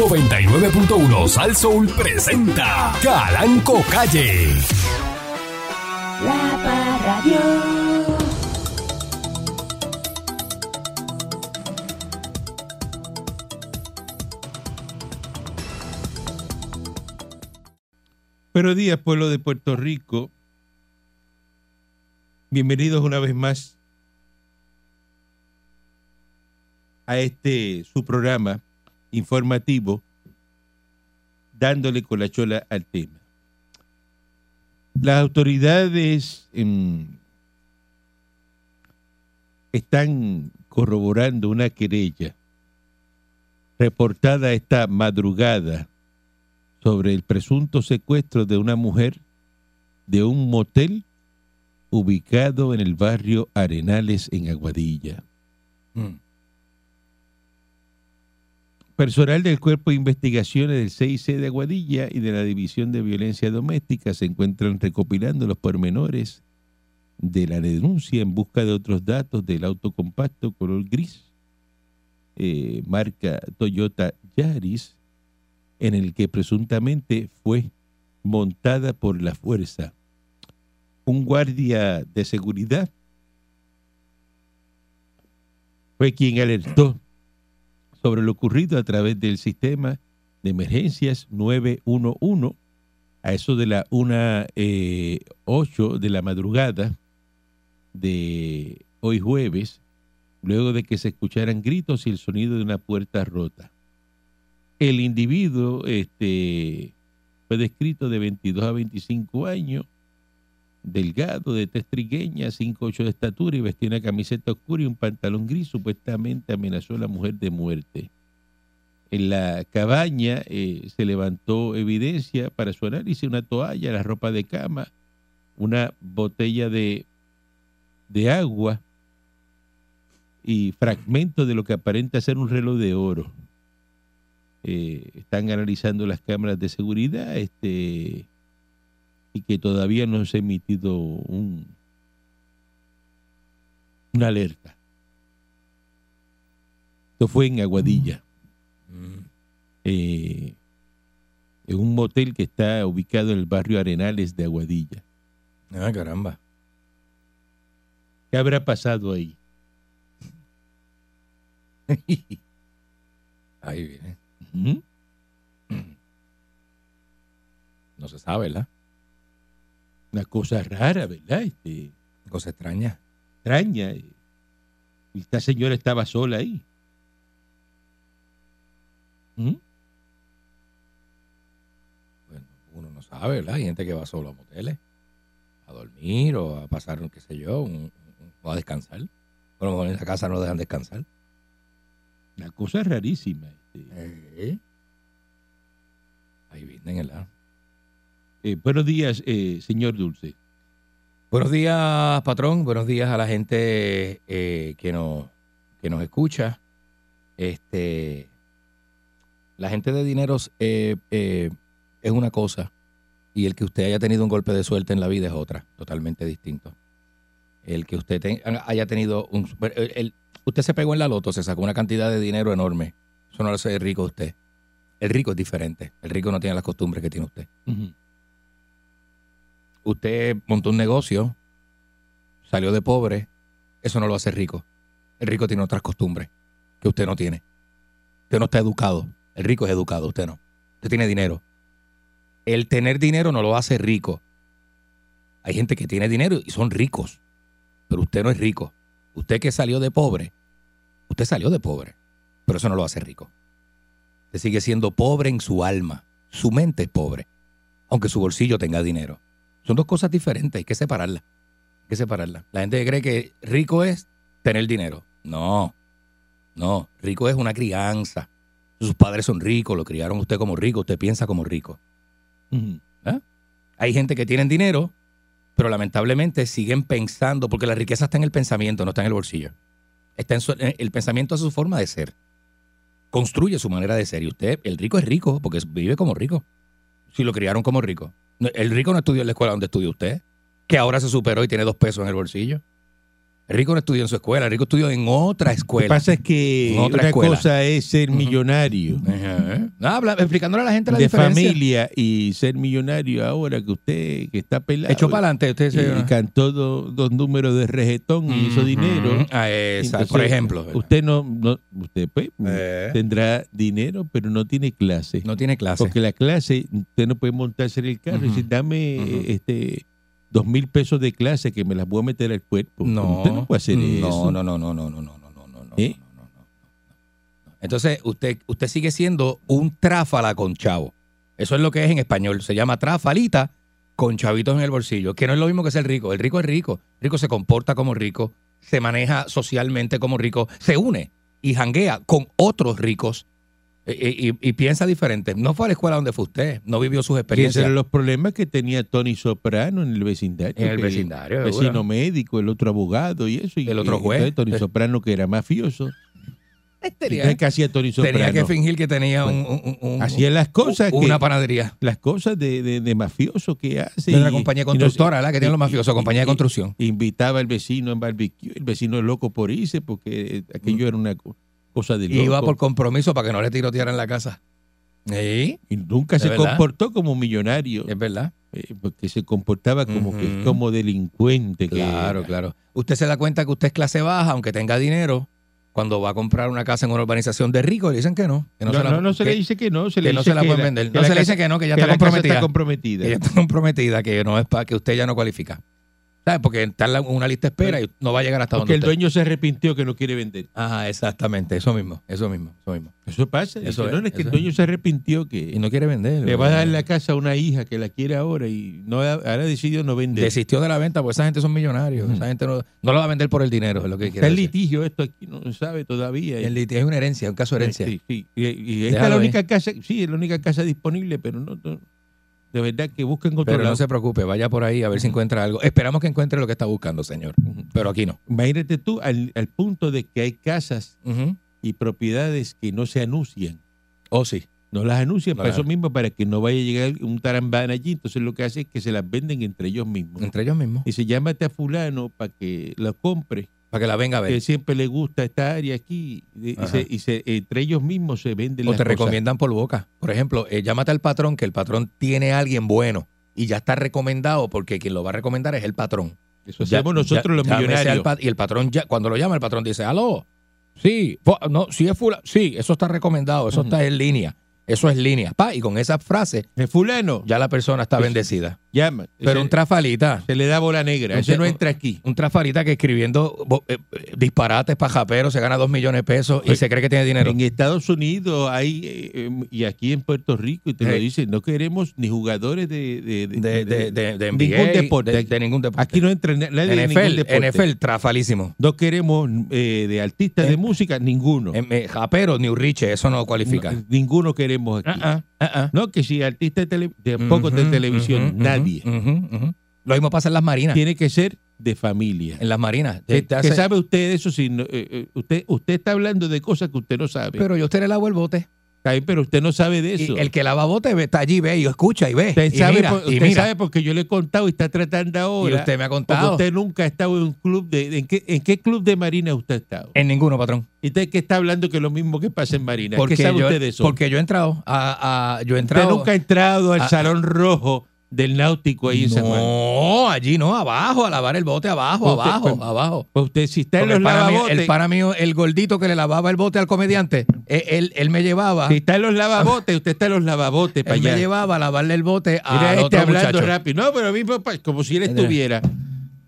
99.1 Sal Soul presenta Calanco Calle. La Parradio. Buenos días, pueblo de Puerto Rico. Bienvenidos una vez más a este su programa informativo, dándole con la al tema. Las autoridades em, están corroborando una querella reportada esta madrugada sobre el presunto secuestro de una mujer de un motel ubicado en el barrio Arenales en Aguadilla. Personal del Cuerpo de Investigaciones del CIC de Aguadilla y de la División de Violencia Doméstica se encuentran recopilando los pormenores de la denuncia en busca de otros datos del auto compacto color gris, eh, marca Toyota Yaris, en el que presuntamente fue montada por la fuerza. Un guardia de seguridad fue quien alertó sobre lo ocurrido a través del sistema de emergencias 911 a eso de la 1.08 eh, de la madrugada de hoy jueves, luego de que se escucharan gritos y el sonido de una puerta rota. El individuo este, fue descrito de 22 a 25 años, delgado, de tez trigueña, 5'8 de estatura y vestía una camiseta oscura y un pantalón gris. Supuestamente amenazó a la mujer de muerte. En la cabaña eh, se levantó evidencia para su análisis, una toalla, la ropa de cama, una botella de, de agua y fragmentos de lo que aparenta ser un reloj de oro. Eh, están analizando las cámaras de seguridad este, y que todavía no se ha emitido un, una alerta. Esto fue en Aguadilla, eh, en un motel que está ubicado en el barrio Arenales de Aguadilla. Ah, caramba. ¿Qué habrá pasado ahí? Ahí viene. ¿Mm? No se sabe, ¿verdad? Una cosa rara, ¿verdad? Este, Cosa extraña. extraña. eh. Y Esta señora estaba sola ahí. ¿Mm? Bueno, uno no sabe, ¿verdad? Hay gente que va solo a moteles a dormir o a pasar, qué sé yo, un- un- o a descansar. Mejor en esa casa no dejan descansar. Una cosa rarísima. este. Ahí vienen, ¿verdad? Eh, buenos días, eh, señor Dulce. Buenos días, patrón. Buenos días a la gente eh, que, nos, que nos escucha. Este, la gente de dineros eh, es una cosa y el que usted haya tenido un golpe de suerte en la vida es otra, totalmente distinto. El que usted te- haya tenido un... el- el- usted se pegó en la loto, se sacó una cantidad de dinero enorme. Eso no lo hace rico usted. El rico es diferente. El rico no tiene las costumbres que tiene usted. Usted montó un negocio, salió de pobre, eso no lo hace rico. El rico tiene otras costumbres que usted no tiene. Usted no está educado. El rico es educado, usted no. Usted tiene dinero. El tener dinero no lo hace rico. Hay gente que tiene dinero y son ricos, pero usted no es rico. Usted que salió de pobre, usted salió de pobre, pero eso no lo hace rico. Usted sigue siendo pobre en su alma. Su mente es pobre, aunque su bolsillo tenga dinero. Son dos cosas diferentes, hay que separarlas. Hay que separarlas. La gente cree que rico es tener dinero. No, no, rico es una crianza. Sus padres son ricos, lo criaron usted como rico, usted piensa como rico. Ujú. Hay gente que tienen dinero, pero lamentablemente siguen pensando, porque la riqueza está en el pensamiento, no está en el bolsillo. Está en su- en- el pensamiento es su forma de ser. Construye su manera de ser. Y usted, el rico es rico, porque vive como rico. Si lo criaron como rico. El rico no estudió en la escuela donde estudió usted, que ahora se superó y tiene dos pesos en el bolsillo. Rico no estudió en su escuela, el rico estudió en otra Lo que escuela. pasa es que otra escuela. cosa es ser millonario. No, habla- explicándole a la gente la de diferencia. familia y ser millonario ahora que usted que está pelado Echó para adelante, usted se... y cantó do- dos números de regetón y hizo dinero. Ah, Entonces, por ejemplo. Usted no, no usted pues, Eh. tendrá dinero, pero no tiene clase. No tiene clase. Porque la clase, usted no puede montarse en el carro y decir, dame este dos mil pesos de clase que me las voy a meter al cuerpo. No, Usted no puede hacer no, eso. No, no, no, no, no, no, no, no, no, no, ¿Eh? no, no, no. Entonces, usted, usted sigue siendo un tráfala con chavo. Eso es lo que es en español. Se llama trafalita con chavitos en el bolsillo, que no es lo mismo que ser rico. El rico es rico. El rico se comporta como rico, se maneja socialmente como rico, se une y janguea con otros ricos eh, eh, y, y piensa diferente. No fue a la escuela donde fue usted, no vivió sus Que esos experiencias. eran los problemas que tenía Tony Soprano en el vecindario. En el que vecindario, El seguro. vecino médico, el otro abogado y eso. Y, El otro y juez. entonces Tony Soprano, que era mafioso. Tenía, Entonces, ¿Qué hacía Tony Soprano? tenía que fingir que tenía un, un- un- Hacía las cosas que, una panadería. las cosas de, de, de mafioso que hace. De una compañía no- constructora, ¿verdad? Que tienen los mafiosos, y- compañía de construcción. Invitaba al vecino en barbecue, el vecino es loco por irse porque eh, aquello era una cosa de Y loco. iba por compromiso para que no le tirotearan la casa. Sí, y nunca ¿De se verdad? comportó como millonario, es verdad. eh, porque se comportaba como que como delincuente. Claro, claro. Usted se da cuenta que usted es clase baja, aunque tenga dinero, cuando va a comprar una casa en una urbanización de ricos, le dicen que no. Que No, no, se la, no, no se le dice que no, se que no se la pueden vender. No se le dice que no, que ya está comprometida. está comprometida. Que ya está comprometida, que no es para que usted ya no cualifica. ¿Sabes? Porque está en una lista de espera y no va a llegar hasta Porque donde el usted. dueño se arrepintió que no quiere vender. Ajá, exactamente. Eso mismo, eso mismo, eso mismo. Eso pasa. Eso es, no, es que el es. dueño se arrepintió Y que no quiere vender. le va a dar la casa a una hija que la quiere ahora y no ha- ahora decidió no vender. Desistió de la venta, porque esa gente son millonarios. Esa gente no, no lo va a vender por el dinero, es lo que Está quiere en decir. litigio esto aquí, no se sabe todavía. El litigio es una herencia, un caso de herencia. Sí, sí. Y, y esta es la ahí. única casa, sí, es la única casa disponible, pero no, no- de verdad que busquen otro Pero lado. no se preocupe, vaya por ahí a ver si encuentra algo. Esperamos que encuentre lo que está buscando, señor. Pero aquí no. Imagínate tú al, al punto de que hay casas y propiedades que no se anuncian. Oh, sí. No las anuncian No para las- eso mismo, para que no vaya a llegar un tarambán allí. Entonces lo que hace es que se las venden entre ellos mismos. Entre ellos mismos. Y se llámate a fulano para que lo compre, Para que la venga a ver. que siempre le gusta esta área aquí. Y, se, y se- entre ellos mismos se venden O las te cosas. recomiendan por boca. Por ejemplo, eh, llámate al patrón, que el patrón tiene a alguien bueno y ya está recomendado porque quien lo va a recomendar es el patrón. Eso Ya- hacemos nosotros ya- los millonarios. y el patrón, ya, cuando lo llama, el patrón dice, aló, sí, no, si es fula, sí, eso está recomendado, eso está en línea, eso es línea. Pa, y con esa frase El fulano, ya la persona está bendecida. Pero un trafalita, se le da bola negra. Ese no entra aquí. un trafalita que escribiendo eh, eh, disparates pajaperos se gana dos millones de pesos y Oye, se cree que tiene dinero. En Estados Unidos hay, eh, eh, y aquí en Puerto Rico, y te lo Hey. dicen, no queremos ni jugadores de, de, de- De, de, ningún deporte. de, de ningún deporte. Aquí no entra na- nadie ningún NFL, deporte. NFL, trafalísimo. No queremos eh, de artistas de Eh, música, ninguno. Em, eh, Japero, New Rich, eso no cualifica. No, ninguno queremos aquí. Ah, ah, ah. No, que si artista de, tele, tampoco de televisión, nadie. Lo mismo pasa en las marinas. Tiene que ser de familia. En las marinas. ¿Qué, hace- sabe usted de eso? Si no- eh, eh, usted, usted está hablando de cosas que usted no sabe. Pero yo usted le lavo el bote. Bien, pero usted no sabe de Y eso. el que lava bote está allí, ve y escucha y ve. Usted, y sabe, mira, por- y usted mira. sabe porque yo le he contado y está tratando ahora. Y usted me ha contado. usted nunca ha estado en un club de... ¿En qué, en qué club de Marina usted ha estado? En ninguno, patrón. ¿Y usted qué está hablando que es lo mismo que pasa en Marina? Porque ¿Qué sabe yo, usted de eso? Porque yo he entrado a, a- yo he usted entrado. nunca ha entrado al a- Salón Rojo del Náutico ahí en San Juan. no, allí no, abajo, a lavar el bote, abajo, usted- abajo, pues- abajo. Pues usted si está en los el, pana mío, lavabotes... el pana mío, el gordito que le lavaba el bote al comediante, él, él, él me llevaba, Si está en los lavabotes, usted está en los lavabotes para él me allá. llevaba a lavarle el bote a Mira este otro hablando muchacho. rápido. No, pero mismo pa- como si él estuviera.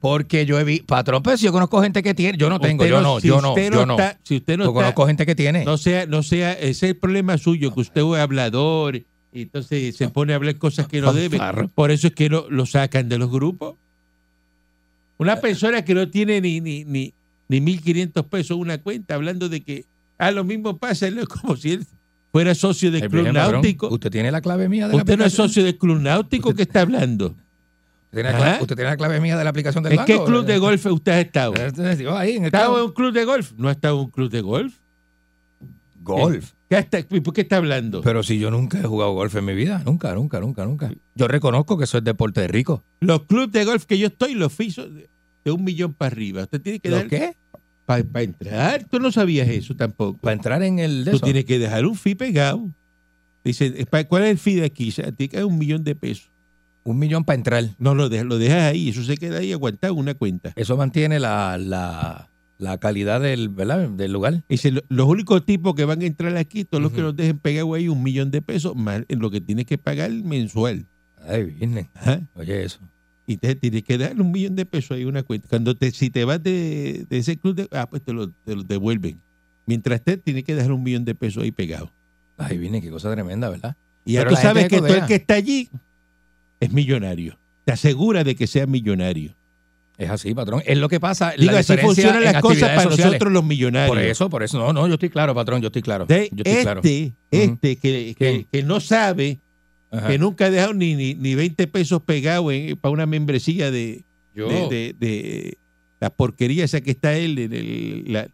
Porque yo he visto, patrón, pues yo conozco gente que tiene, yo no tengo, yo no, si yo no, yo no. si usted no Yo conozco gente que tiene. no sea, no sea, ese es el problema suyo, que usted es hablador y entonces se pone a hablar cosas que no debe. Por eso es que lo sacan de los grupos. Una persona que no tiene ni, ni, ni, ni 1.500 pesos una cuenta, hablando de que, ah, lo mismo pasa, es como si él fuera socio del El Club Náutico. Usted tiene la clave mía de la Usted no es socio del Club Náutico, ¿qué está hablando? ¿Usted tiene, la clave, ¿Ah? usted tiene la clave mía de la aplicación del ¿En banco? qué club de golf usted ha estado? Eh, yo ahí, en ¿Ha el estado en un club de golf? ¿No ha estado en un club de golf? Golf. ¿Qué está- ¿Por qué está hablando? Pero si yo nunca he jugado golf en mi vida, nunca, nunca, nunca, nunca. Yo reconozco que eso es deporte de rico. Los clubes de golf que yo estoy, los fisos, de un millón para arriba, usted tiene que ¿Lo dar qué? para entrar. Tú no sabías eso tampoco. Para entrar en el de Tú eso. tienes que dejar un fee pegado. Dice, "Eh, pa- ¿cuál es el fee de aquí? O sea, tiene que dar un millón de pesos. Un millón para entrar. No, lo dejas, lo dejas ahí, eso se queda ahí aguantado en una cuenta. Eso mantiene la, la, la calidad del, ¿verdad? del lugar. Dice, "Lo- los únicos tipos que van a entrar aquí, todos los que nos dejen pegado ahí un millón de pesos, más en lo que tienes que pagar mensual. Ay, viene. Ajá. Oye, eso. Y te tienes que darle un millón de pesos ahí una cuenta. Cuando te, si te vas de, de ese club, de- ah, pues te lo, te lo devuelven. Mientras te tienes que dejar un millón de pesos ahí pegado. Ay, viene, qué cosa tremenda, ¿verdad? Y ya Pero tú sabes que todo el que está allí es millonario. Te asegura de que sea millonario. Es así, patrón. Es lo que pasa. Digo, la así funcionan las cosas para sociales. nosotros los millonarios. Por eso, por eso. No, no, yo estoy claro, patrón, yo estoy claro. De- yo estoy este, claro. este que, que, no sabe, Ajá. que nunca ha dejado ni, ni, ni 20 pesos pegados para una membresía de, Yo- de, de- de la porquería esa que está él en el, la-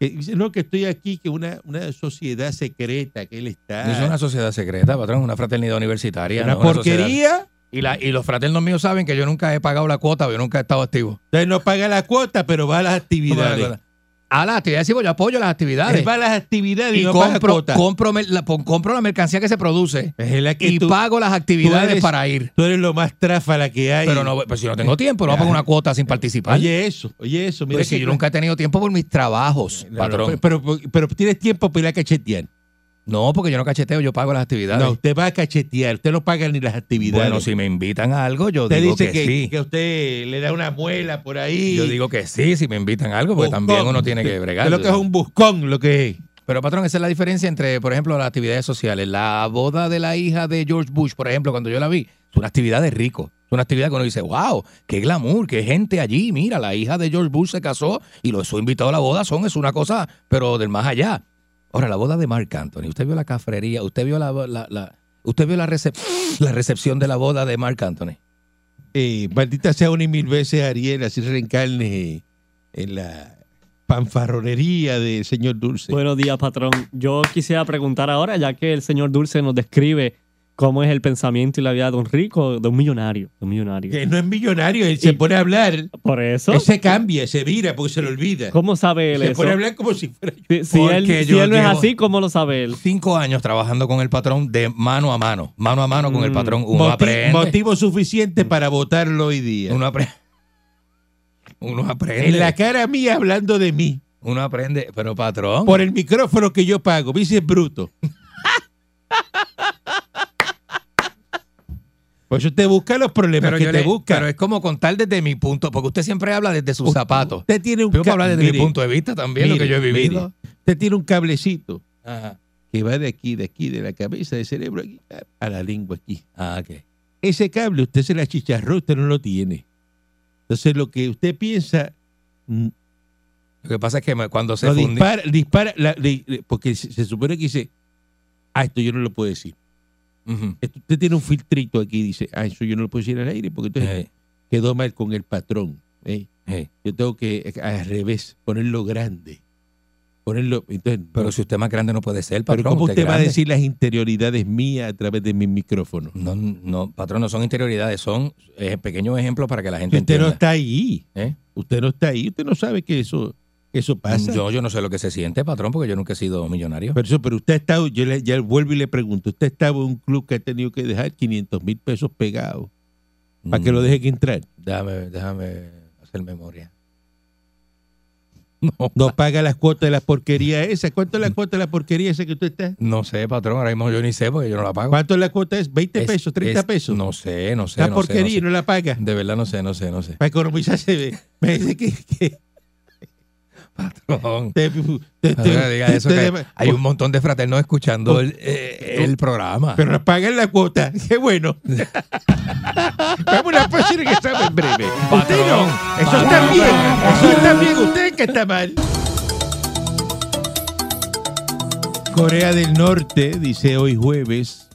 que dice no que estoy aquí que una, una sociedad secreta que él está no es una sociedad secreta, patrón, una fraternidad universitaria. una no una sociedad- porquería Y, la, y los fraternos míos saben que yo nunca he pagado la cuota, yo nunca he estado activo. entonces no paga la cuota pero va a las actividades A las actividades, sí, pues yo apoyo las actividades. él va a las actividades y, y no paga compro, compro, la, compro la mercancía que se produce es la que y tú, pago las actividades eres- para ir. tú eres lo más tráfala que hay Pero no, pues si no tengo tiempo, no voy a pagar una cuota sin participar. oye eso oye eso mira si que- yo nunca he tenido tiempo por mis trabajos, no, patrón. pero, pero, pero tienes tiempo para ir a cachetear No, porque yo no cacheteo, yo pago las actividades. no usted va a cachetear usted no paga ni las actividades bueno, si me invitan a algo, yo usted digo dice que, que, sí. que usted le da una muela por ahí Yo digo que sí, si me invitan a algo, porque Buscón. también uno tiene que bregar. Es lo que es un buscón, lo que es. Pero, patrón, esa es la diferencia entre, por ejemplo, las actividades sociales. La boda de la hija de George Bush, por ejemplo, cuando yo la vi, es una actividad de rico. Es una actividad que uno dice, wow, qué glamour, qué gente allí. Mira, la hija de George Bush se casó y los su invitado a la boda son, es una cosa, pero del más allá. Ahora, la boda de Mark Anthony, usted vio la cafrería, usted vio la, la- la- usted vio la, recep- la recepción de la boda de Mark Anthony. Eh, maldita sea una y mil veces Ariel, así reencarne en la fanfarronería del señor Dulce. Buenos días, patrón. Yo quisiera preguntar ahora, ya que el señor Dulce nos describe cómo es el pensamiento y la vida de un rico, de un millonario. De un millonario. que no es millonario, él se Y- pone a hablar, Por eso, él se cambia, se vira porque se le olvida. ¿cómo sabe él Se eso? pone a hablar como si fuera... Si, si él, si yo él no es así, ¿cómo lo sabe él? Cinco años trabajando con el patrón de mano a mano, mano a mano con el Mm. patrón. Uno Moti- aprende. motivo suficiente para votarlo hoy día. Uno aprende. Uno aprende. En la cara mía hablando de mí, Uno aprende. Pero patrón. por el micrófono que yo pago. Dice bruto. Pues usted busca los problemas pero, que te le- busca. pero es como contar desde mi punto, porque usted siempre habla desde sus Usted- zapatos. Usted tiene un Yo hablar desde mire, mi punto de vista también, lo que yo he vivido. mire, usted tiene un cablecito Ajá. que va de aquí, de aquí, de la cabeza, del cerebro aquí, a la lengua aquí. Ah, ok. Ese cable usted se la chicharró, usted no lo tiene. Entonces lo que usted piensa, mm, Lo que pasa es que cuando se lo fundió. dispara, la- porque se, se supone que dice, ah, esto yo no lo puedo decir. Usted tiene un filtrito aquí, dice, ah, eso yo no lo puedo decir al aire, porque entonces Eh, quedó mal con el patrón. ¿eh? eh. Yo tengo que, al revés, ponerlo grande. Ponerlo, entonces, Pero no. si usted más grande no puede ser, Pero. ¿cómo usted va a decir las interioridades mías a través de mi micrófono? No, no, patrón, no son interioridades, son eh, pequeños ejemplos para que la gente usted no está ahí. ¿Eh? Usted no está ahí. Usted no sabe que eso, eso pasa. Yo, yo no sé lo que se siente, patrón, porque yo nunca he sido millonario. Pero, eso, pero usted ha estado, yo le, ya vuelvo y le pregunto, usted estaba en un club que ha tenido que dejar 500 mil pesos pegados para que Mm, lo deje que entrar. Déjame, déjame hacer memoria. No, No paga las cuotas de la porquería esa. ¿Cuánto es la cuota de la porquería esa que usted está? no sé, patrón, ahora mismo yo ni sé porque yo no la pago. ¿Cuánto es la cuota? ¿Es 20 Es- pesos? ¿30 es- pesos? No sé, no sé. la no sé, porquería y no no, la paga. sé. De verdad no sé, no sé, no sé. Para economizarse. Me dice que... que Patrón. te- te- te- No diga eso, te- que hay un montón de fraternos escuchando Oh. el, eh, el programa. Pero pagan la cuota. Qué bueno. Vamos a pasar que estamos en breve. Usted no. Eso está Patrón. bien. Eso está bien. Usted que está mal. Corea del Norte dice hoy jueves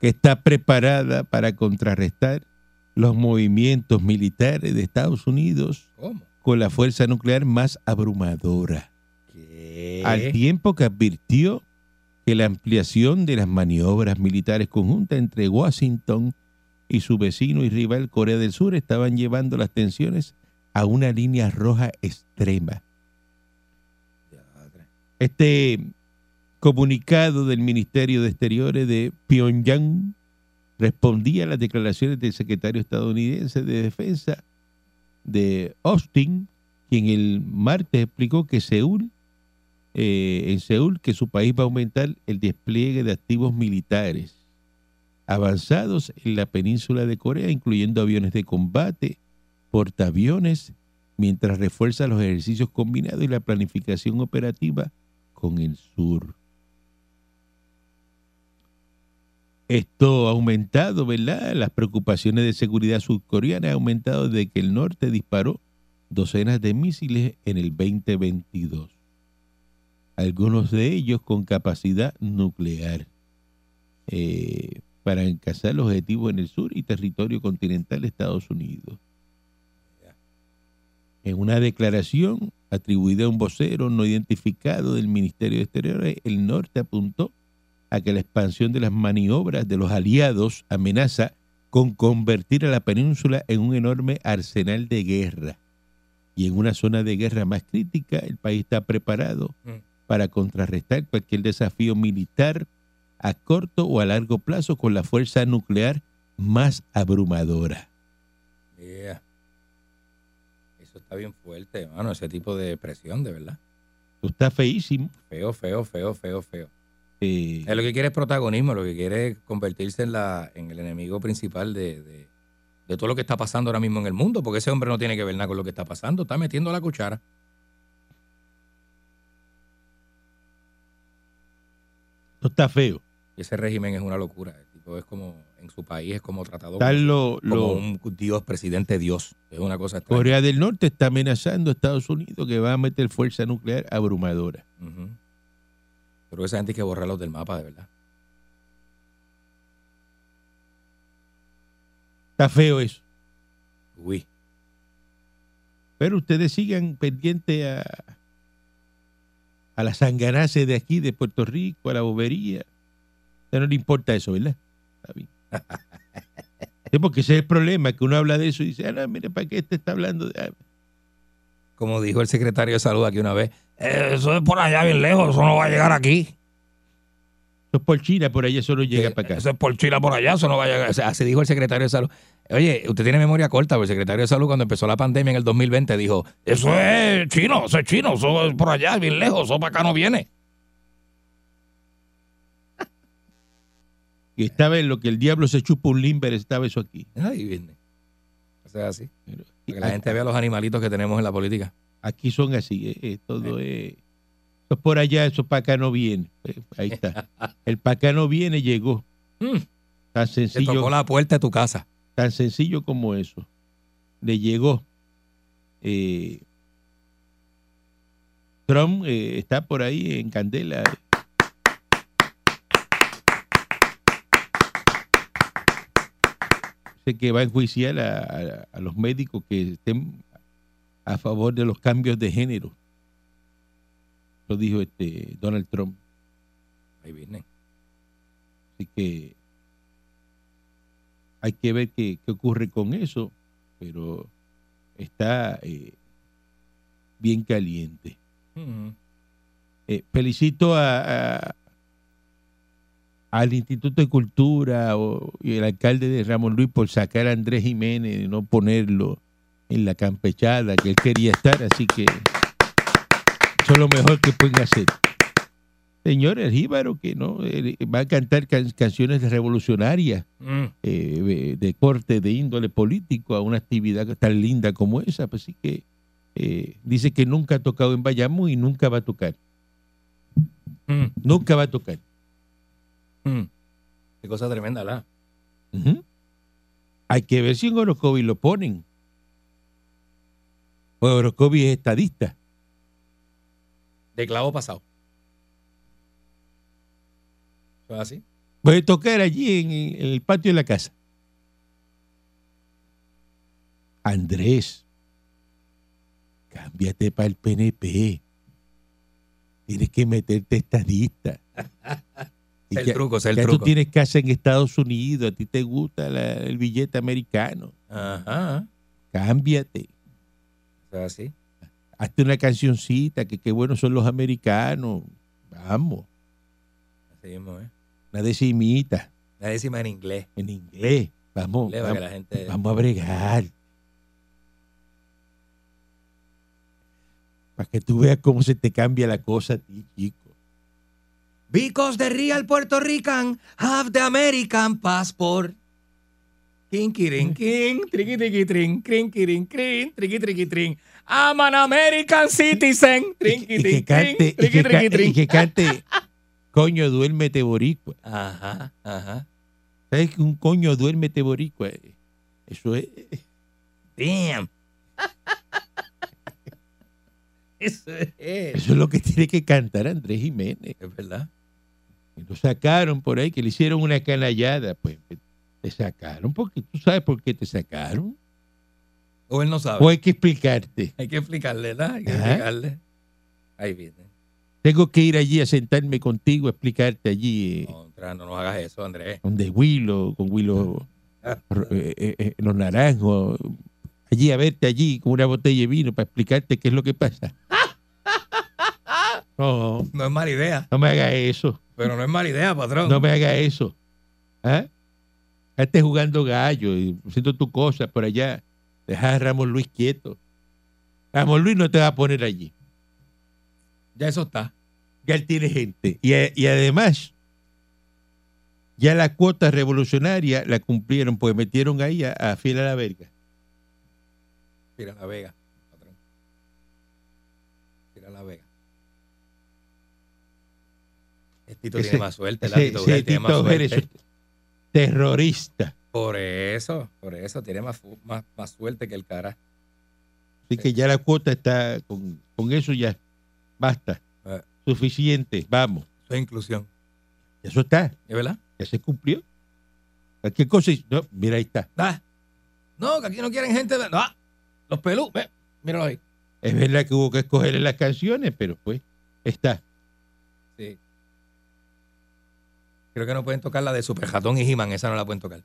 que está preparada para contrarrestar los movimientos militares de Estados Unidos ¿Cómo? Con la fuerza nuclear más abrumadora. ¿Qué? al tiempo que advirtió que la ampliación de las maniobras militares conjuntas entre Washington y su vecino y rival Corea del Sur estaban llevando las tensiones a una línea roja extrema. Este comunicado del Ministerio de Exteriores de Pyongyang respondía a las declaraciones del secretario estadounidense de Defensa de Austin, quien el martes explicó que Seúl, eh, en Seúl, que su país va a aumentar el despliegue de activos militares avanzados en la península de Corea, incluyendo aviones de combate, portaaviones, mientras refuerza los ejercicios combinados y la planificación operativa con el sur. Esto ha aumentado, ¿verdad? Las preocupaciones de seguridad surcoreana han aumentado desde que el norte disparó docenas de misiles en el 2022. Algunos de ellos con capacidad nuclear eh, para encazar objetivos en el sur y territorio continental de Estados Unidos. En una declaración atribuida a un vocero no identificado del Ministerio de Exteriores, el norte apuntó a que la expansión de las maniobras de los aliados amenaza con convertir a la península en un enorme arsenal de guerra. Y en una zona de guerra más crítica, el país está preparado Mm. para contrarrestar cualquier desafío militar a corto o a largo plazo con la fuerza nuclear más abrumadora. Yeah. Eso está bien fuerte, hermano, ese tipo de presión, de verdad. Está feísimo. Feo, feo, feo, feo, feo. Es lo que quiere es protagonismo, lo que quiere es convertirse en, la, en el enemigo principal de, de- de todo lo que está pasando ahora mismo en el mundo, porque ese hombre no tiene que ver nada con lo que está pasando, está metiendo la cuchara. esto está feo. Ese régimen es una locura. El tipo es como, en su país es como tratado como, lo- como lo- un dios, presidente dios. Es una cosa extraña. Corea del Norte está amenazando a Estados Unidos que va a meter fuerza nuclear abrumadora. Pero esa gente hay que borrarlos del mapa, de verdad. Está feo eso. Uy. Pero ustedes sigan pendientes a, a la sanganace de aquí, de Puerto Rico, a la bobería. A usted no le importa eso, ¿verdad? Está bien. Sí, porque ese es el problema, que uno habla de eso y dice, ah, no, mire, ¿para qué este está hablando de...? Como dijo el secretario de salud aquí una vez, "Eh, eso es por allá bien lejos, eso no va a llegar aquí. Eso es por China, por allá eso no llega Sí, para acá. Eso es por Chile por allá, eso no va a llegar. O sea, así dijo el secretario de salud. Oye, usted tiene memoria corta, porque el secretario de salud cuando empezó la pandemia en el 2020 dijo, eso es chino, eso es chino, eso es por allá, bien lejos, eso para acá no viene. Y estaba en lo que el diablo se chupa un limber, estaba eso aquí. Ahí viene. O sea, así. Pero- Para que la gente vea los animalitos que tenemos en la política. Aquí son así, eh, eh, todo es... Eso es por allá, eso para acá no viene. Eh, ahí está. El para acá no viene, llegó. Mm, Tan Te sencillo. tocó la puerta de tu casa. tan sencillo como eso. Le llegó. Eh, Trump eh, está por ahí en candela. Dice que va a enjuiciar a, a- a los médicos que estén a favor de los cambios de género. Lo dijo este Donald Trump. Ahí viene. Así que hay que ver qué, qué ocurre con eso, pero está eh, bien caliente. Eh, felicito a, a- al Instituto de Cultura o- y el alcalde de Ramón Luis por sacar a Andrés Jiménez y no ponerlo en la campechada que él quería estar, así que eso es lo mejor que pueden hacer. Señor, el jíbaro que no eh, va a cantar can- canciones revolucionarias Mm. eh, de corte de índole político a una actividad tan linda como esa. Pues sí que eh, dice que nunca ha tocado en Bayamón y nunca va a tocar. Mm. Nunca va a tocar. Mm. Qué cosa tremenda. Ujú. Hay que ver si en Orocovi lo ponen. Orocovi es estadista. De clavo pasado. ¿Eso es así? Puede tocar allí en, el patio de la casa. Andrés, cámbiate para el PNP. Tienes que meterte estadista. Es el ya- truco, es el ya tú tienes casa en Estados Unidos, a ti te gusta la- el billete americano. Ajá. Cámbiate. Así. Hazte una cancioncita, que qué buenos son los americanos. Vamos, Así mismo, ¿eh? una decimita La décima en inglés. en inglés. Vamos, que vamos, la gente. vamos a bregar. Para que tú veas cómo se te cambia la cosa a ti, chico. Because the real Puerto Rican have the American passport. Kirin, king, triqui, triqui, trin, crin, kirin, crin, triqui, triqui, trin. I'm an American citizen. Trinqui, trin, trin, que, triqui, triqui, ca- y trin. que cante, coño, duérmete boricua. Ajá, ajá. ¿Sabes que un coño duérmete boricua? Eso es, Damn. Eso es. eso es lo que tiene que cantar Andrés Jiménez. Es verdad. Y lo sacaron por ahí, que le hicieron una canallada, pues te sacaron, porque tú sabes por qué te sacaron. O él no sabe. O hay que explicarte. Hay que explicarle, ¿verdad? Hay que Ajá. explicarle. Ahí viene. Tengo que ir allí a sentarme contigo, a explicarte allí, eh, Contra, no nos hagas eso, Andrés. donde Willow, con Willow, eh, eh, eh, los naranjos, allí a verte allí con una botella de vino para explicarte qué es lo que pasa. No, No es mala idea, no me haga eso. pero no es mala idea, patrón. No me haga eso. ¿Ah? Estés jugando gallo y haciendo tu cosa por allá. Deja a Ramón Luis quieto. Ramón Luis no te va a poner allí. Ya eso está. Ya él tiene gente. Y, y además, ya la cuota revolucionaria la cumplieron, pues metieron ahí a, a Fiel a la verga. Tira la vega, patrón. Tira la vega. Tito Ese- tiene más suerte, el Ese- Tito tiene más suerte. Terrorista. Por eso, por eso, tiene más, más, más suerte que el cara. Así que ya la cuota está, con, con eso ya basta. Eh. Suficiente, vamos. Eso es inclusión. Eso está, ¿Es verdad? ya se cumplió. Cualquier cosa, no, mira ahí está. Ah. No, que aquí no quieren gente de... No, los pelú, ve, míralo ahí. Es verdad que hubo que escoger en las canciones, pero pues está. Sí. Creo que no pueden tocar la de Super Jatón y He-Man, esa no la pueden tocar.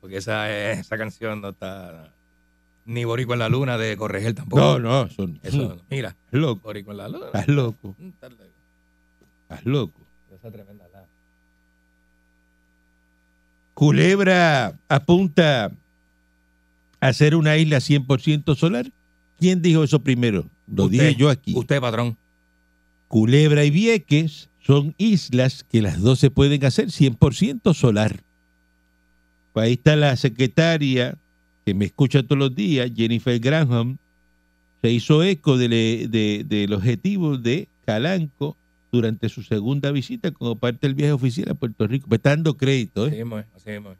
Porque esa, es- esa canción no está... Ni Borico en la Luna de Corregel tampoco. No, no, son Eso, mira, estás loco, Borico en la Luna. estás loco, Mm, tal vez. estás loco. Esa tremenda la- Culebra apunta a hacer una isla 100% solar. ¿Quién dijo eso primero? Lo Usted. dije yo aquí. Usted, patrón. Culebra y Vieques son islas que las dos se pueden hacer 100% solar. Ahí está la secretaria que me escucha todos los días, Jennifer Granham, se hizo eco de le- de- del objetivo de Calanco durante su segunda visita como parte del viaje oficial a Puerto Rico. Me está dando crédito, ¿eh? mismo es, así mismo es.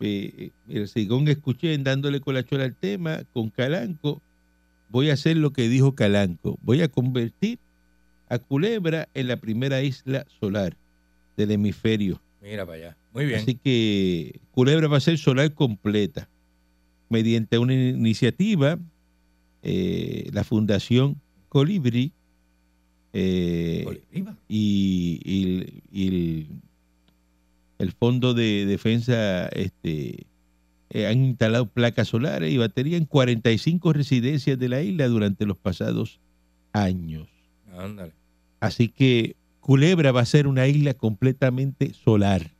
Eh, eh, mira, según escuché en dándole colachola al tema, con Calanco, voy a hacer lo que dijo Calanco. Voy a convertir a Culebra en la primera isla solar del hemisferio. Mira para allá. Muy bien. Así que Culebra va a ser solar completa. Mediante una iniciativa, eh, la Fundación Colibri eh, y, y- y el, el Fondo de Defensa este, eh, han instalado placas solares y baterías en 45 residencias de la isla durante los pasados años. Ándale. Así que Culebra va a ser una isla completamente solar.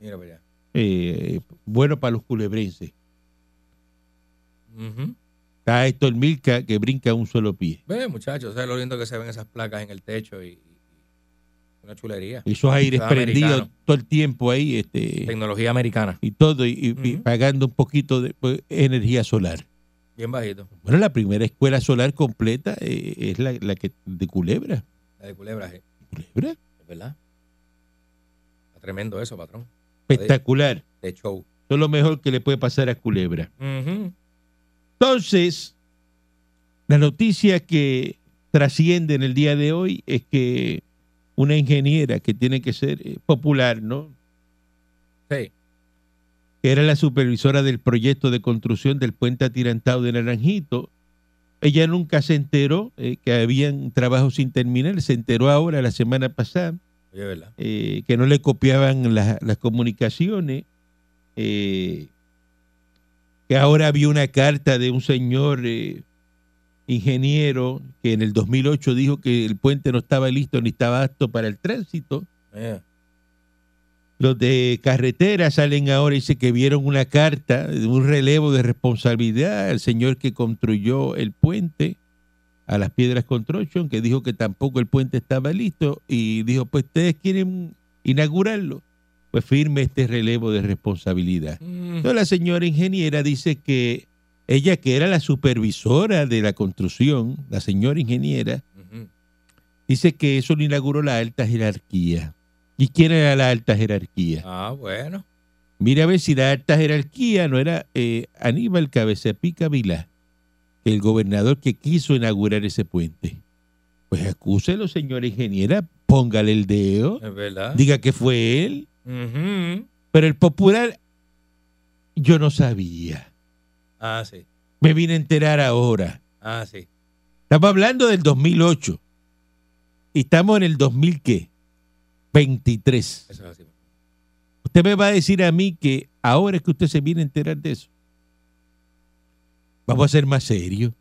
Mira para allá. Eh, bueno para los culebrenses. Ujú. Está Héctor Milka que brinca un solo pie. Ve, muchachos, ¿sabes lo lindo que se ven esas placas en el techo y, y- una chulería? Esos aires prendidos americano. todo el tiempo ahí este, Tecnología americana. y todo, y, y- y pagando un poquito de pues, energía solar. Bien bajito. Bueno, la primera escuela solar completa eh, es la, la que de Culebra. La de culebras, eh. Culebra, es verdad. Está tremendo eso, patrón. espectacular. De show. Eso es lo mejor que le puede pasar a Culebra. Entonces, la noticia que trasciende en el día de hoy es que una ingeniera que tiene que ser eh, popular, ¿no? Que era la supervisora del proyecto de construcción del puente atirantado de Naranjito. Ella nunca se enteró eh, que habían trabajos sin terminar, se enteró ahora, la semana pasada, eh, que no le copiaban las, las comunicaciones, eh, que ahora había una carta de un señor ingeniero que en el 2008 dijo que el puente no estaba listo ni estaba apto para el tránsito. Los de carretera salen ahora y dicen que vieron una carta de un relevo de responsabilidad al señor que construyó el puente a las piedras construction, que dijo que tampoco el puente estaba listo y dijo, pues ustedes quieren inaugurarlo, pues firme este relevo de responsabilidad. mm, Entonces, la señora ingeniera dice que ella que era la supervisora de la construcción, la señora ingeniera, dice que eso lo inauguró la alta jerarquía. ¿Y quién era la alta jerarquía? Ah, bueno. Mira a ver si la alta jerarquía no era eh, Aníbal Cabecepica Vilá, el gobernador que quiso inaugurar ese puente. Pues acúselo, señora ingeniera, póngale el dedo, Es verdad. diga que fue él. Pero el popular, yo no sabía. Ah, sí. Me vine a enterar ahora. Ah, sí. Estamos hablando del 2008. Y estamos en el 2000, ¿qué? 23. Eso es así. Usted me va a decir a mí que ahora es que usted se viene a enterar de eso. Vamos a ser más serios.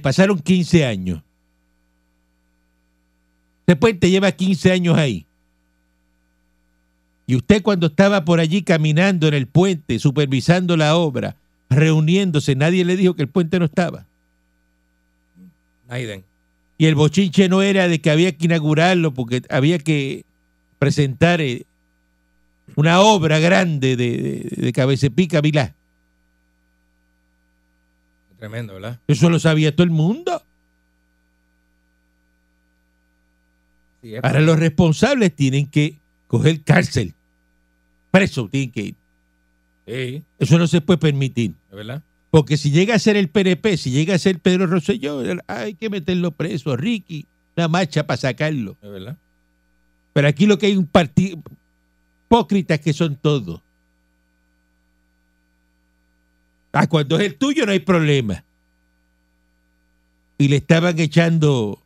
Pasaron 15 años. Ese puente lleva 15 años ahí. Y usted cuando estaba por allí caminando en el puente, supervisando la obra, reuniéndose, nadie le dijo que el puente no estaba. Naiden. Y el bochinche no era de que había que inaugurarlo porque había que presentar eh, una obra grande de, de, de Cabecepica Vilá. Tremendo, ¿verdad? Eso lo sabía todo el mundo. Sí, Ahora los responsables tienen que coger cárcel. Preso tienen que ir. Sí, Eso no se puede permitir. verdad. Porque si llega a ser el PNP, si llega a ser Pedro Rosselló, hay que meterlo preso. Ricky, una marcha para sacarlo. Es verdad. Pero aquí lo que hay un partido hipócritas que son todos. Ah, cuando es el tuyo no hay problema. Y le estaban echando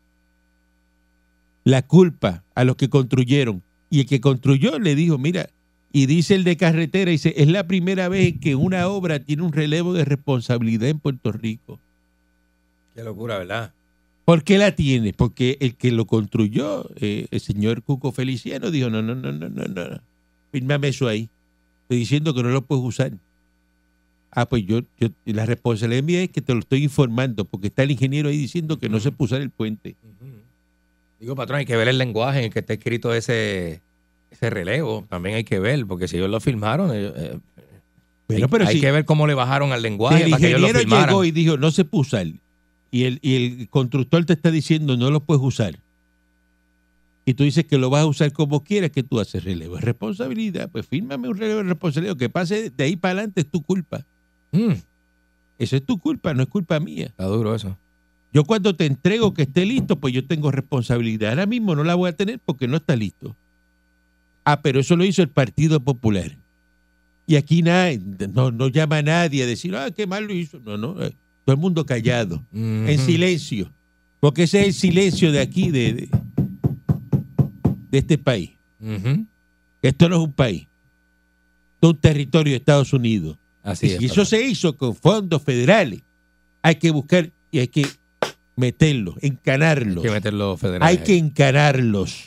la culpa a los que construyeron. Y el que construyó le dijo, mira, y dice el de carretera, dice, es la primera vez que una obra tiene un relevo de responsabilidad en Puerto Rico. Qué locura, ¿verdad? ¿Por qué la tiene? Porque el que lo construyó, eh, el señor Cuco Feliciano, dijo, no, no, no, no, no, no. Fírmame eso ahí. Estoy diciendo que no lo puedes usar. Ah, pues yo, yo la responsabilidad mía es que te lo estoy informando, porque está el ingeniero ahí diciendo que no se puede usar el puente. Digo, patrón, hay que ver el lenguaje en el que está escrito ese, ese relevo. También hay que ver, porque si ellos lo firmaron, ellos, eh, Bueno, hay, pero hay si, que ver cómo le bajaron al lenguaje el para que ellos lo ingeniero llegó y dijo, no se puede usar, y el, y el constructor te está diciendo, no lo puedes usar, y tú dices que lo vas a usar como quieras, que tú haces relevo de responsabilidad, pues fírmame un relevo de responsabilidad, que pase de ahí para adelante es tu culpa. Mm, Eso es tu culpa, no es culpa mía. está duro eso. Yo cuando te entrego que esté listo, pues yo tengo responsabilidad. Ahora mismo no la voy a tener porque no está listo. Ah, pero eso lo hizo el Partido Popular. Y aquí nadie, no, no llama a nadie a decir, ah, qué mal lo hizo. No, no, eh, todo el mundo callado, en silencio. Porque ese es el silencio de aquí, de, de, de este país. Esto no es un país. Esto es un territorio de Estados Unidos. Así Y es. si eso se hizo con fondos federales, hay que buscar y hay que meterlos, encanarlos. Hay que meterlo federal. Hay que encararlos.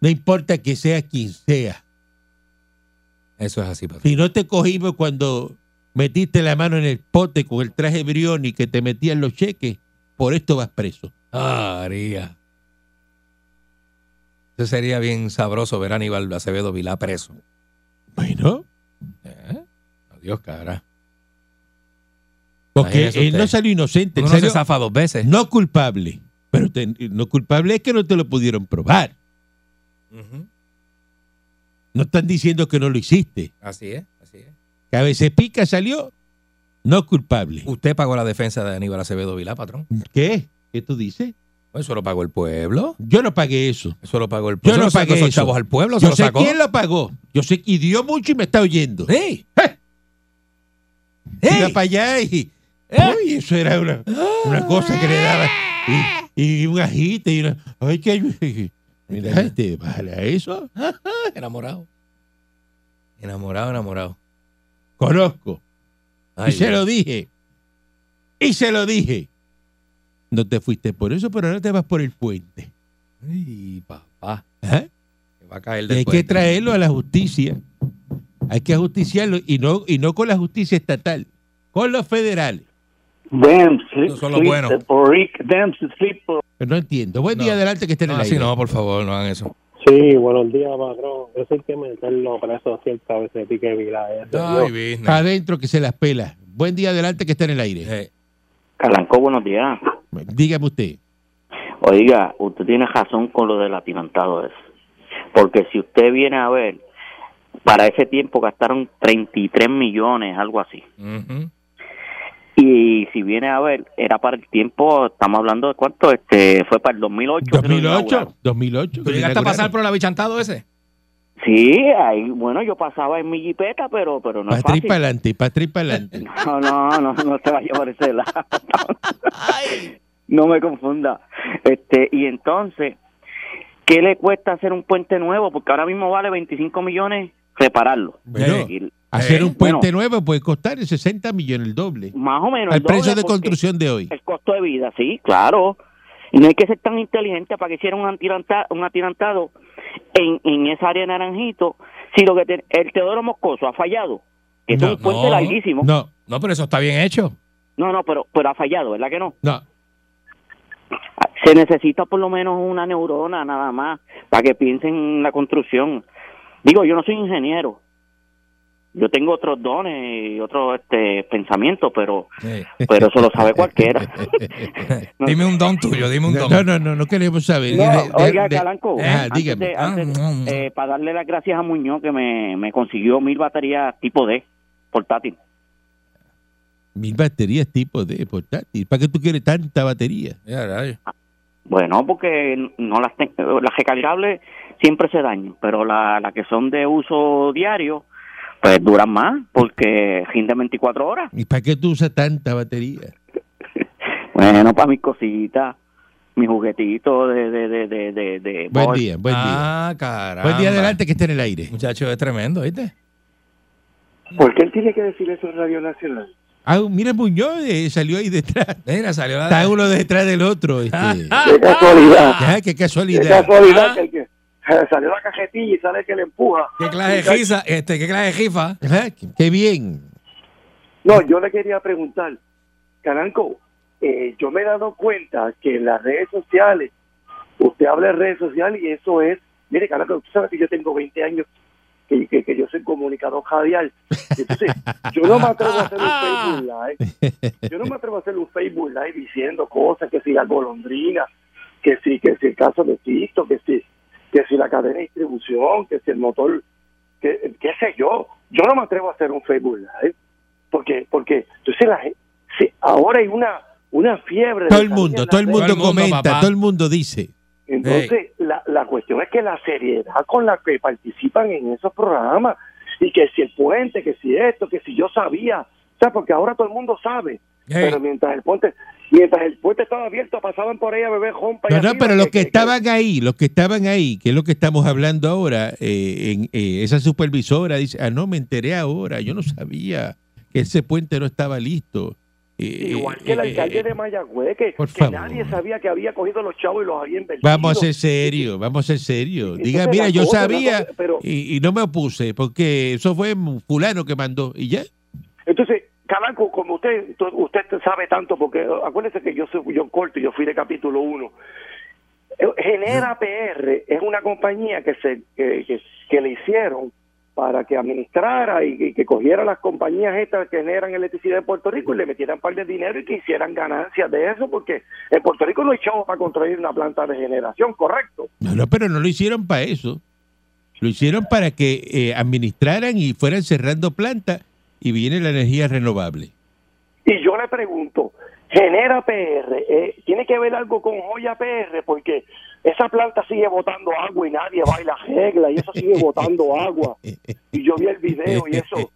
No importa que sea quien sea. Eso es así, patrón. Si no te cogimos cuando metiste la mano en el pote con el traje brioni que te metían los cheques, por esto vas preso. Ah, María. Eso sería bien sabroso ver a Aníbal Acevedo Vilá preso. Bueno, ¿Eh? Adiós, cara. porque Imagínese él no salió inocente, él Uno se salió zafa dos veces. no culpable. Pero te- no culpable es que no te lo pudieron probar. No están diciendo que no lo hiciste. Así es, así es. Veces pica salió no culpable. Usted pagó la defensa de Aníbal Acevedo Vilá, patrón. ¿Qué? ¿Qué tú dices? Eso lo pagó el pueblo. Yo no pagué eso. Eso lo pagó el Yo pueblo. no Eso sacó pagué esos eso. chavos al pueblo, Yo sé sacó. quién lo pagó. Yo sé y dio mucho y me está oyendo. ¡Ey! Iba ¡Ey! para allá y uy, eso era una, una cosa que le daba y, y un agite y una, ay que mira este bájale a eso Enamorado. Enamorado, enamorado. conozco. Ay, y se Dios. lo dije. Y se lo dije. No te fuiste por eso, pero ahora te vas por el puente. Ay, papá. Que Va a caer Y del hay que traerlo a la justicia. Hay que ajusticiarlo y no, y no con la justicia estatal, con los federales. Damn, sleep, Esos son los sleep, buenos. Rick, damn, sleep. Pero no entiendo. Buen No. día adelante que esté en No, el así aire. no, por favor, no hagan eso. Sí, buenos días, patrón. Eso hay que meterlo preso cierta vez de pique vila. ese. Ay, adentro que se las pela. Buen día adelante que está en el aire. Eh, Calanco, buenos días. Dígame usted. Oiga, usted tiene razón con lo del atirantado ese. Porque si usted viene a ver, para ese tiempo gastaron 33 millones, algo así. ujú. Y si viene a ver, era para el tiempo, estamos hablando de cuánto, este fue para el 2008. que lo 2008. inauguraron. 2008. ¿Tú llegaste a pasar por el abichantado ese? Sí, ahí, bueno, yo pasaba en mi jipeta, pero, pero no Pa' es fácil. adelante. No, no, no, no se vaya por ese lado. No me confunda. Este, y entonces, ¿qué le cuesta hacer un puente nuevo? Porque ahora mismo vale 25 millones repararlo. Bueno, Y hacer Eh, un puente bueno. nuevo puede costar 60 millones, el doble. más o menos. Al precio de construcción de hoy. El costo de vida, sí, claro. Y no hay que ser tan inteligente para que hiciera un, atiranta- un atirantado en, en esa área de Naranjito. Si lo que te- el Teodoro Moscoso ha fallado, que es No, un puente no, larguísimo. No, No, pero eso está bien hecho. no, no, pero, pero ha fallado, ¿verdad que no? no. Se necesita por lo menos una neurona nada más para que piensen en la construcción. Digo, yo no soy ingeniero. Yo tengo otros dones y otros este, pensamientos, pero, pero eso lo sabe cualquiera. No. Dime un don tuyo, dime un don. No, no, no, no queremos saber. No, De- de- oiga, de- Calanco, antes dígame. de- antes, Ah, eh, para darle las gracias a Muñoz que me, me consiguió mil baterías tipo D, portátil. Mil baterías tipo de portátil. ¿Para qué tú quieres tanta batería? Ya. Bueno, porque no las las recargables siempre se dañan, pero la, la que son de uso diario, pues duran más, porque rinde 24 horas. ¿Y para qué tú usas tanta batería? Bueno, para mis cositas, mis juguetitos de... de, de, de, de, de Buen día, buen día. Ah, caramba. Buen día adelante que esté en el aire. Muchacho, es tremendo, ¿viste? ¿Por qué él tiene que decir eso en Radio Nacional? Ah, mira Muñoz, eh, salió ahí detrás. Mira, salió la... Está uno detrás del otro. Este. ¡Qué casualidad! Ah, qué ¡Qué casualidad. casualidad Ah. que el que salió la cajetilla y sale que le empuja! ¿Qué clase de giza? Este, ¿Qué clase de? Ajá, qué- qué bien. No, yo le quería preguntar, Caranco, eh, yo me he dado cuenta que en las redes sociales, usted habla de redes sociales y eso es, mire Caranco, tú sabes que yo tengo 20 años, que, que, que yo soy comunicador radial, entonces yo no me atrevo a hacer un Facebook Live, yo no me atrevo a hacer un Facebook Live diciendo cosas, que si la golondrina, que si, que si el caso de Tito, que si, que si la cadena de distribución, que si el motor, que, qué sé yo, yo no me atrevo a hacer un Facebook Live porque porque entonces la sí, ahora hay una una fiebre de Todo el mundo, todo el mundo Todo el mundo, comenta, papá. todo el mundo dice. entonces, la, la cuestión es que la seriedad con la que participan en esos programas y que si el puente, que si esto, que si yo sabía, o sea, porque ahora todo el mundo sabe, pero mientras el puente mientras el puente estaba abierto pasaban por ahí a beber jompa No, no, arriba, pero los que estaban ahí, los que estaban ahí, que es lo que estamos hablando ahora, eh, en, eh, esa supervisora dice, ah, no, me enteré ahora, yo no sabía que ese puente no estaba listo. Eh, igual que el eh, alcalde eh, de Mayagüez que, que nadie sabía que había cogido los chavos y los había invertido Vamos a ser serios, vamos a ser serios. Diga, mira, yo cosa, sabía cosa, pero- y, y no me opuse, porque eso fue fulano que mandó, y ya. Entonces, Calanco, como usted usted sabe tanto, porque acuérdese que yo soy yo corto, yo fui de capítulo 1. Genera PR es una compañía que se que, que- que le hicieron para que administrara y, y que cogiera las compañías estas que generan electricidad en Puerto Rico y le metieran un par de dinero y que hicieran ganancias de eso, porque en Puerto Rico no hay chavos para construir una planta de generación, correcto. No, no, pero no lo hicieron para eso. Lo hicieron para que eh, administraran y fueran cerrando plantas y viene la energía renovable. Y yo le pregunto, genera PR, eh, ¿tiene que ver algo con joya PR? Porque esa planta sigue botando agua y nadie baila regla y eso sigue botando agua. Y yo vi el video y eso.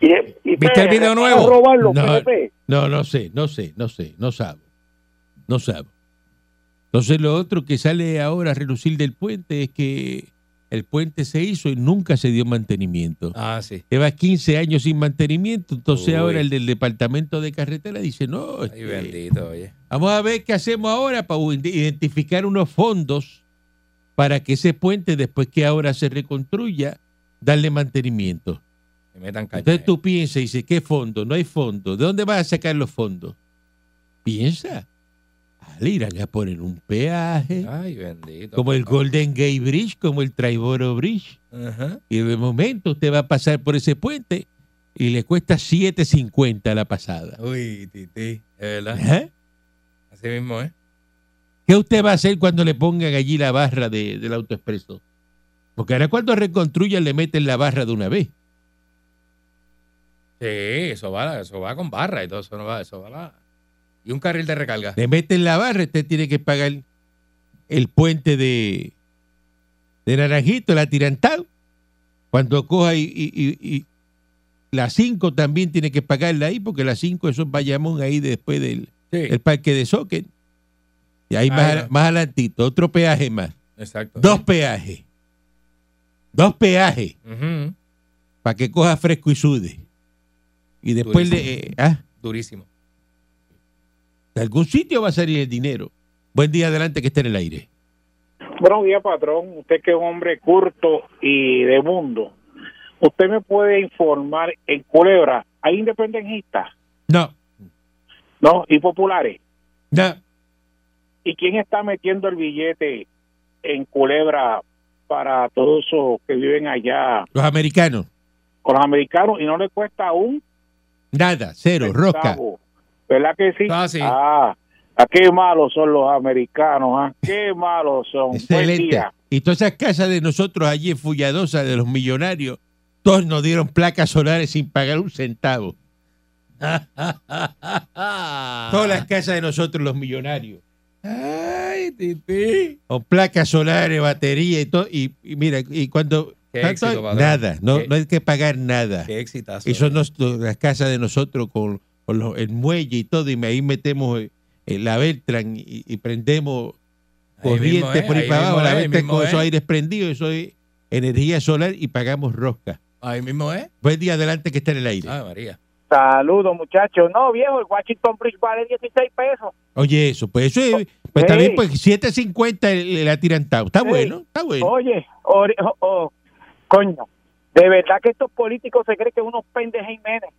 Y, y ¿Viste el PR, video ¿para nuevo? robarlo, No. PNP? No, no sé, no sé, no sé, no sabe. No sabe. Entonces lo otro que sale ahora a relucir del puente es que el puente se hizo y nunca se dio mantenimiento. Ah, sí. Lleva 15 años sin mantenimiento, entonces Uy. ahora el del departamento de carretera dice, no, Ay, este, bendito, oye. vamos a ver qué hacemos ahora para identificar unos fondos para que ese puente, después que ahora se reconstruya, darle mantenimiento. Metan caña. Entonces tú piensas y dices, ¿qué fondo? No hay fondo. ¿De dónde vas a sacar los fondos? Piensa. Al irán a poner un peaje, Ay, bendito. como el Golden Gate Bridge, como el Triboro Bridge. Y de momento usted va a pasar por ese puente y le cuesta 7.50 la pasada. Uy, titi. Es verdad. ¿Eh? Así mismo, ¿eh? ¿Qué usted va a hacer cuando le pongan allí la barra de- del autoexpreso? Porque ahora cuando reconstruyan le meten la barra de una vez. Sí, eso va, eso va con barra y todo eso no va, eso va la- Y un carril de recarga. Le meten la barra, usted tiene que pagar el puente de, de Naranjito, el atirantado. Cuando coja y, y- y- y la 5 también tiene que pagarla ahí, porque la 5 eso es Bayamón ahí después del Sí, el parque de Socket. Y ahí más, más adelantito, otro peaje más. exacto. Dos peajes. Dos peajes para que coja fresco y sude. Y después Durísimo. de, eh, ah, Durísimo. De algún sitio va a salir el dinero. Buen día adelante que esté en el aire. Buenos días, patrón. Usted que es un hombre curto y de mundo. ¿Usted me puede informar en Culebra? ¿Hay independentistas? No, ¿No? ¿Y populares? no. ¿Y quién está metiendo el billete en Culebra para todos esos que viven allá Los americanos, con los americanos y no le cuesta un nada, cero, rosca. centavo? ¿Verdad que sí? Ah, sí. Ah, ah, qué malos son los americanos, ¿ah? Qué malos son. Excelente. Y todas esas casas de nosotros allí en Fulladosa, de los millonarios, todos nos dieron placas solares sin pagar un centavo. Todas las casas de nosotros, los millonarios. Ay, titi. Con placas solares, batería y todo. Y, y mira, y cuando... Nada, no, Qué- no hay que pagar nada. Qué exitazo. Y son nos- las casas de nosotros con, con los- el muelle y todo, y ahí metemos eh, eh, la Beltran y, y prendemos corriente por ahí ahí para abajo, la Beltran con esos es. aires prendidos, eso es energía solar y pagamos rosca. Ahí mismo es. Buen día adelante que está en el aire. Ay, María. Saludos, muchachos. No, viejo, el Washington Bridge vale 16 pesos. Oye, eso, pues eso es, pues Sí. también pues 7.50 el, el atirantado. Está Sí. bueno, está bueno. Oye, oh, oh, coño, de verdad que estos políticos se creen que unos pendejos Jiménez,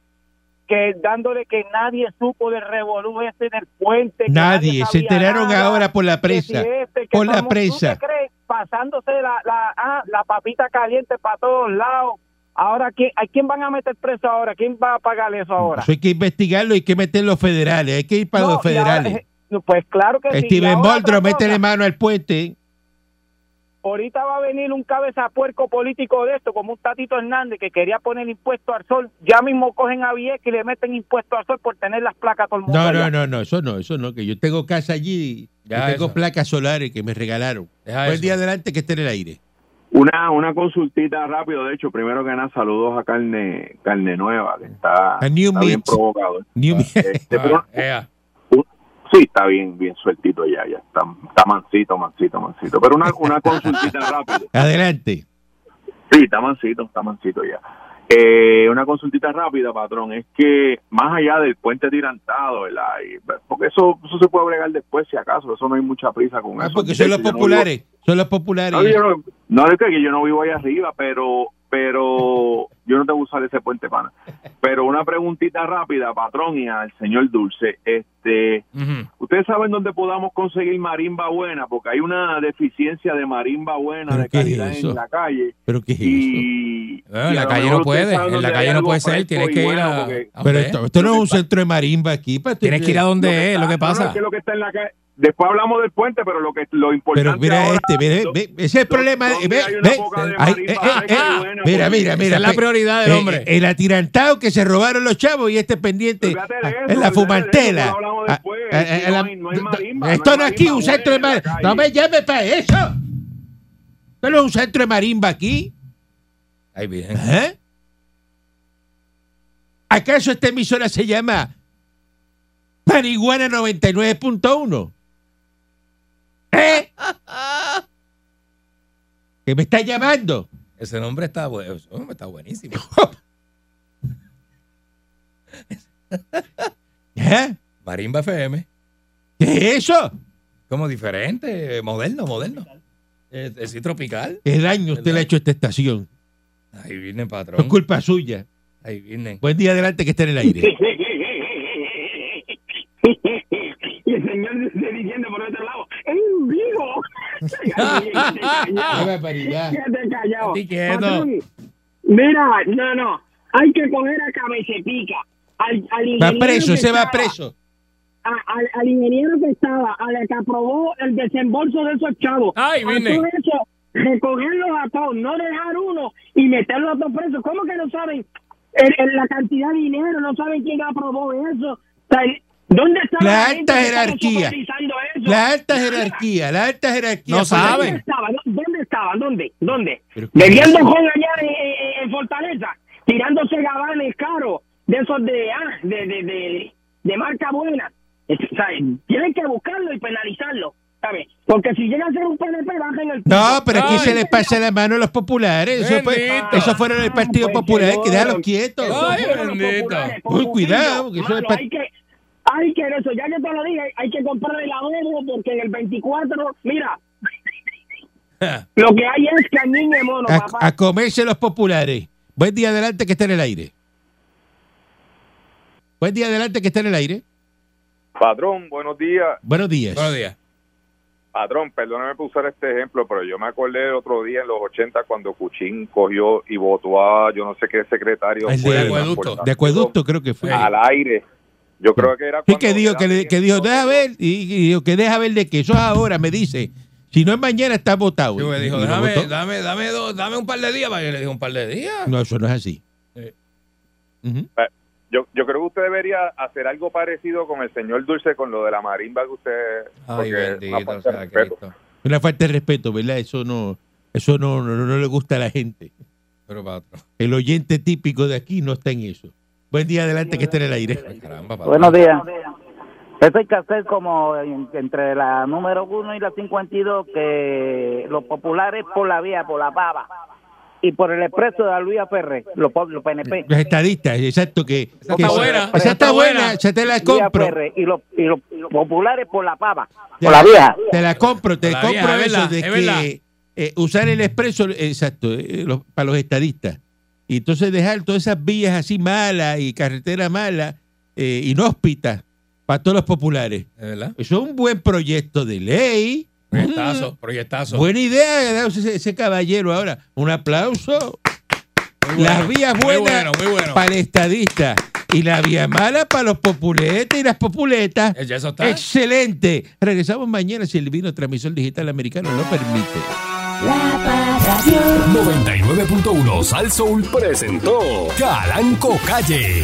que dándole que nadie supo del revolú ese del puente. Nadie, se enteraron nada, ahora por la si prensa. este, por la estamos- ¿tú prensa. crees? Pasándose la, la, ah, la papita caliente para todos lados. Ahora, ¿quién, ¿a quién van a meter preso ahora? ¿Quién va a pagar eso ahora? Eso hay que investigarlo y hay que meter los federales. Hay que ir para No, los ahora, federales. eh, pues claro que sí. Y Steven Boldro, métele mano al puente. Ahorita va a venir un cabezapuerco político de esto, como un Tatito Hernández que quería poner impuesto al sol. Ya mismo cogen a Vieques y le meten impuesto al sol por tener las placas todo el mundo. No, allá. no, no, no, eso no, eso no, que yo tengo casa allí, Ya, yo tengo eso. placas solares que me regalaron. Deja Buen eso. día adelante que esté en el aire. Una, una consultita rápido, de hecho, primero que nada, saludos a Carne, Carne Nueva, que está, A New está bien Meat. provocador. New- Este, pero- Ah. Sí, está bien, bien sueltito ya, ya está, está mansito, mansito, mansito. Pero una, una consultita rápido. Adelante. Sí, está mansito, está mansito ya. Eh, una consultita rápida, patrón, es que más allá del puente tirantado, ¿verdad? Y, porque eso, eso se puede bregar después, si acaso, eso no hay mucha prisa con Ah, eso. porque son los Yo no vivo- populares, son los populares. No, yo no, no es que yo no vivo ahí arriba, pero pero yo no tengo que usar ese puente pana. Pero una preguntita rápida, patrón, y al señor Dulce, este, ustedes saben dónde podamos conseguir marimba buena, porque hay una deficiencia de marimba buena ¿Pero de es calidad en la calle ¿Pero qué es eso? y, Bueno, en la a calle no puede, en la calle no puede ser, tienes que ir bueno, a... porque- a Pero esto, esto no es un centro de marimba aquí. pa, Tienes que ir a donde Lo que es, está- lo que no, no, pasa. es que lo que está en la calle Después hablamos del puente, pero lo que lo importante Pero mira ahora- este, mira, ese es el problema. Eh, eh, bueno, mira, porque mira, Esa mira. es la prioridad del eh, hombre. El atirantado que se robaron los chavos y este pendiente eso, en la fumantela. Ah, ah, ah, Esto no es aquí un centro de marimba. No me llame para eso. Esto no es un centro de marimba aquí. Ay, bien. ¿Eh? ¿Acaso esta emisora se llama Marihuana 99.1? ¿Eh? ¿Que me está llamando? Ese nombre está, bu- ese nombre está buenísimo. ¿Eh? Marimba FM. ¿Qué es eso? Como diferente, moderno, moderno. Es, tropical. ¿Qué daño usted le ha hecho a esta estación? Ahí viene, No patrón. es culpa suya. Ahí viene. Buen día adelante que está en el aire. y el señor está diciendo por otro lado, ¡en vivo! Quédate callado. Patrón, Mira, no, no. Hay que coger a cabecepica. Al, al Va ingeniero preso, que se va estaba- preso. a- al, al ingeniero que estaba, a la que aprobó el desembolso de esos chavos. Ay, vine. eso, recogerlos a todos, no dejar uno y meterlos a todos presos. ¿Cómo que no saben el- el- la cantidad de dinero? No saben quién aprobó eso. O sea, ¿Dónde está La gente alta que estaba jerarquía. La alta jerarquía, la alta jerarquía. No la saben. que- ¿Dónde estaban? ¿Dónde estaban? ¿Dónde? ¿Dónde? Bebiendo con allá en, en- Fortaleza, tirándose gabanes caros de esos de, ah, de, de, de, de marca buena. Es- o sea, tienen que buscarlo y penalizarlo, ¿sabes? Porque si llega a ser un PNP, bajen el. No, pero aquí Ay. se les pasa la mano a los populares. Eso, fue, eso fueron el Partido Ah, pues, Popular, que dejarlos quietos. Esos Ay, fueron los bendito. populares, Uy, cuidado, porque eso es hay que hay que eso, ya que te lo dije, hay que comprar el abono porque en el 24, mira, lo que hay es cañín de mono, A, papá. a comerse los populares. Buen día adelante que está en el aire. Buen día adelante que está en el aire. Patrón, buenos días. Buenos días. Buenos días. Patrón, perdóname por usar este ejemplo, pero yo me acordé el otro día en los 80 cuando Cuchín cogió y votó a yo no sé qué secretario El fue de transportación acueducto. De acueducto creo que fue. al aire. Yo creo que era Sí, que dijo, que, le- que dijo, deja de- ver, y, y dijo que deja ver de que eso es ahora, me dice. Si no es mañana, está votado. Sí, me dijo, déjame, votó. dame, dame, dos- dame un par de días. Para que le dijo un par de días. No, eso no es así. Yo, yo creo que usted debería hacer algo parecido con el señor Dulce con lo de la marimba que usted Ay, bendito falta de sea respeto. Cristo. Una falta de respeto, ¿verdad? Eso no, eso no, no, no le gusta a la gente. Pero patrón. El oyente típico de aquí no está en eso. Buen día adelante que está en el aire. Caramba. Buenos días. Eso hay que hacer como en- entre la número 1 y la 52, que los populares por la vía, por la pava, y por el expreso de la Luisa Ferre, los, los PNP. Los estadistas, exacto, que... Esa que está buena, Esa está está buena, buena. ya te la compro. Ferre, y los, y los, populares por la pava. Por la vieja. Te la compro, te La compro vieja, es eso verdad, de es verdad. que eh, usar el expreso, exacto, eh, los- para los estadistas. Y entonces dejar todas esas vías así malas y carreteras malas, eh, inhóspitas, para todos los populares. ¿Es verdad? Eso es un buen proyecto de ley. Proyectazo, proyectazo. Buena idea ese, ese caballero ahora. Un aplauso. Bueno, Las vías muy buenas bueno, muy bueno. para el estadista y la vía mala para los populetes y las populetas. Eh, Ya eso está. Excelente. Regresamos mañana si el vino transmisor digital americano lo permite. La Parradio. 99.1 Sal Soul presentó Calanco Calle.